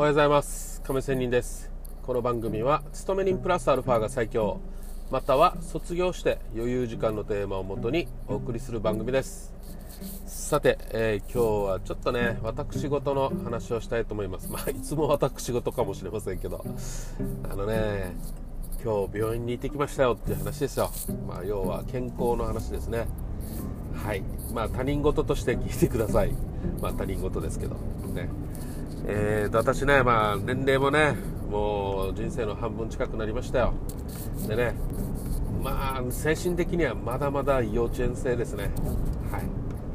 おはようございます。亀仙人です。この番組は勤め人プラスアルファが最強または卒業して余裕時間のテーマをもとにお送りする番組です。さて、えー、今日はちょっとね私事の話をしたいと思います。まあいつも私事かもしれませんけどあのね今日病院に行ってきましたよっていう話ですよ。まあ要は健康の話ですね。はい。まあ他人事として聞いてください。まあ他人事ですけどね。えーと私ねまあ年齢もねもう人生の半分近くなりましたよ。でねまあ精神的にはまだまだ幼稚園生ですね。はい。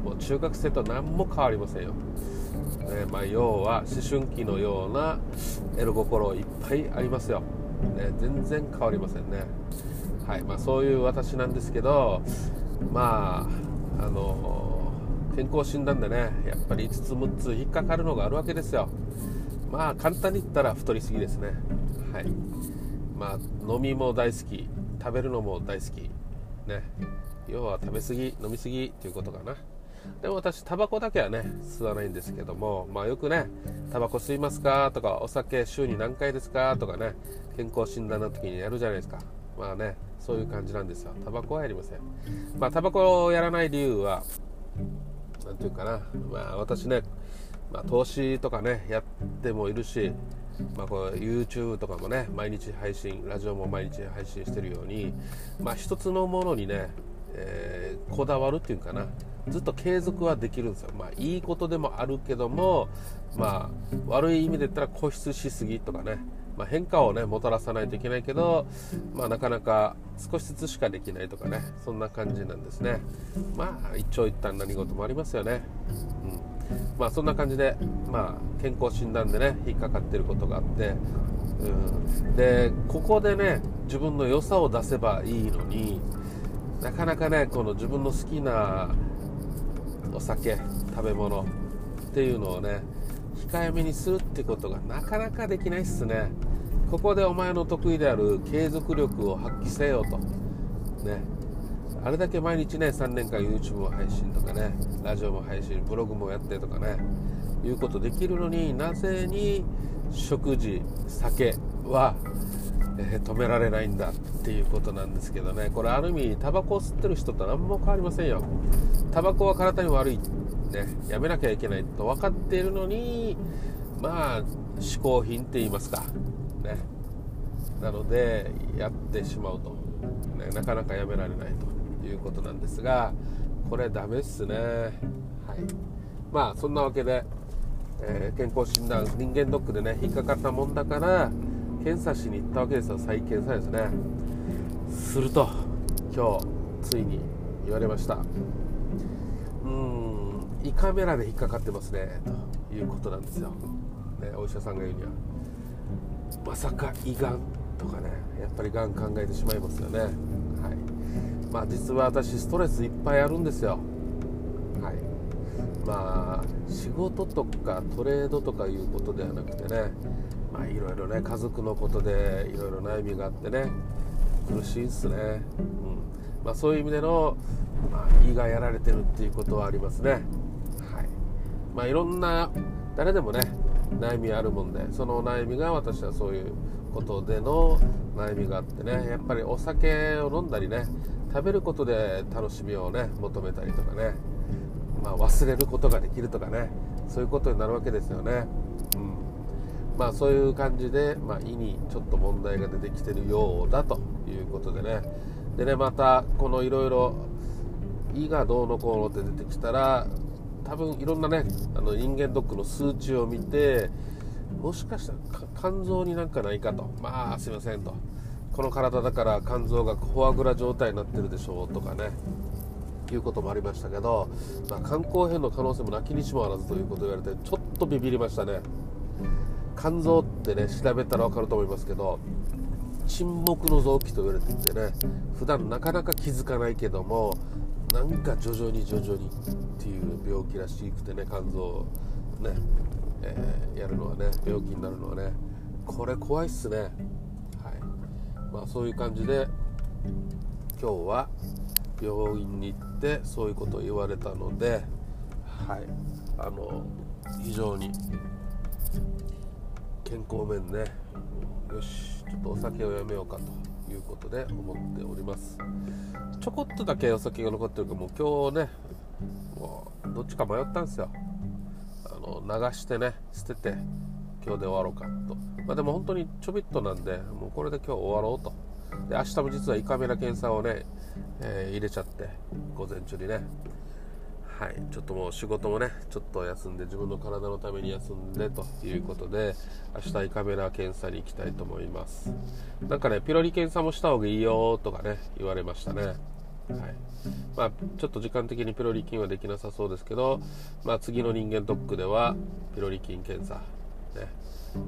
もう中学生と何も変わりませんよ。ねまあ、要は思春期のようなエロ心いっぱいありますよ、ね、全然変わりませんね、はい。まあ、そういう私なんですけどまああの健康診断でねやっぱり5つ6つ引っかかるのがあるわけですよ。まあ簡単に言ったら太りすぎですね。はい。まあ飲みも大好き。食べるのも大好き。ね。要は食べ過ぎ飲み過ぎっていうことかな。でも私タバコだけはね吸わないんですけども。まあよくねタバコ吸いますかとかお酒週に何回ですかとかね健康診断の時にやるじゃないですか。まあねそういう感じなんですよ。タバコはやりません。まあタバコをやらない理由は何ていうかな。まあ私ね、まあ、投資とかねやってもいるしまあ、こう YouTube とかもね毎日配信ラジオも毎日配信してるように、まあ、一つのものにね、えー、こだわるっていうかなずっと継続はできるんですよ、まあ、いいことでもあるけども、まあ、悪い意味で言ったら固執しすぎとかね、まあ、変化をねもたらさないといけないけど、まあ、なかなか少しずつしかできないとかねそんな感じなんですね。まあ一長一短何事もありますよね、うん。まあ、そんな感じで、まあ、健康診断でね引っかかってることがあって、うん、でここでね自分の良さを出せばいいのになかなかねこの自分の好きなお酒食べ物っていうのをね控えめにするってことがなかなかできないっすね。ここでお前の得意である継続力を発揮せよと。ね。あれだけ毎日ね3年間 YouTube も配信とかねラジオも配信ブログもやってとかねいうことできるのになぜに食事酒は、えー、止められないんだっていうことなんですけどね。これある意味タバコを吸ってる人と何も変わりませんよ。タバコは体に悪い、ね、やめなきゃいけないと分かっているのにまあ嗜好品って言いますか。ね。なのでやってしまうと、ね、なかなかやめられないと。いうことなんですがこれダメっすね。はい。まあそんなわけで、えー、健康診断人間ドックでね引っかかったもんだから検査しに行ったわけですよ。再検査ですね。すると今日ついに言われました。うん胃カメラで引っかかってますね。ということなんですよ、ね、お医者さんが言うには。まさか胃がんとかねやっぱりがん考えてしまいますよね。まあ実は私ストレスいっぱいあるんですよ。はい。まあ仕事とかトレードとかいうことではなくてねまあいろいろね家族のことでいろいろ悩みがあってね苦しいっすね、うん。まあ、そういう意味での、まあ、胃がやられてるっていうことはありますね。はい。まあいろんな誰でもね悩みあるもんでその悩みが私はそういうことでの悩みがあってねやっぱりお酒を飲んだりね食べることで楽しみをね求めたりとかね、まあ、忘れることができるとかね。そういうことになるわけですよね、うん。まあ、そういう感じで、まあ、胃にちょっと問題が出てきてるようだということでね。でねまたこのいろいろ胃がどうのこうのって出てきたら多分いろんなねあの人間ドックの数値を見てもしかしたら肝臓になんかないかと。まあすいませんと。この体だから肝臓がフォアグラ状態になってるでしょうとかね。いうこともありましたけど、まあ、肝硬変の可能性もなきにしもあらずということを言われてちょっとビビりましたね。肝臓ってね調べたら分かると思いますけど沈黙の臓器と言われていてね普段なかなか気づかないけどもなんか徐々に徐々にっていう病気らしくてね肝臓ね、えー、やるのはね病気になるのはねこれ怖いっすね。まあそういう感じで今日は病院に行ってそういうことを言われたのではい。あの非常に健康面ねよしちょっとお酒をやめようかということで思っております。ちょこっとだけお酒が残ってるからもう今日ねもうどっちか迷ったんですよ。あの流してね捨てて今日で終わろうかと、まあ、でも本当にちょびっとなんでもうこれで今日終わろうと。で明日も実は胃カメラ検査をね、えー、入れちゃって午前中にね。はい、ちょっともう仕事もねちょっと休んで自分の体のために休んでということで明日胃カメラ検査に行きたいと思います。なんかねピロリ検査もした方がいいよとかね言われましたね。はい。まあ、ちょっと時間的にピロリ菌はできなさそうですけど、まあ、次の人間ドックではピロリ菌検査、ね、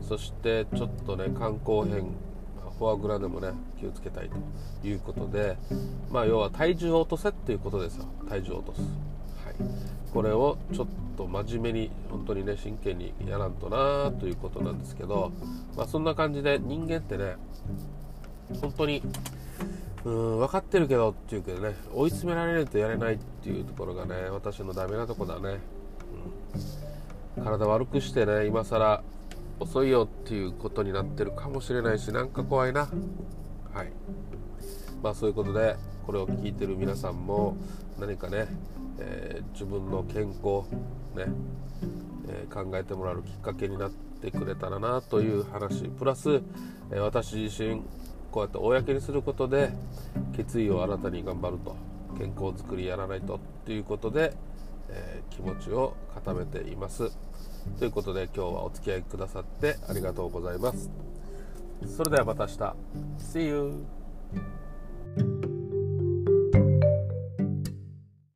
そしてちょっとね肝硬変フォアグラでもね気をつけたいということで、まあ、要は体重を落とせっていうことですよ。体重を落とす。はい。これをちょっと真面目に本当にね真剣にやらんとなということなんですけど、まあ、そんな感じで人間ってね本当にうん分かってるけどっていうけどね追い詰められないとやれないっていうところがね私のダメなとこだね、うん、体悪くしてね今更遅いよっていうことになってるかもしれないしなんか怖いな。はい。まあそういうことでこれを聞いてる皆さんも何かねえー、自分の健康ね、えー、考えてもらうきっかけになってくれたらなという話。プラス、えー、私自身こうやって公にすることで決意を新たに頑張ると。健康づくりやらないとっていうことで、え気持ちを固めています。ということで今日はお付き合いくださってありがとうございます。それではまた明日。See you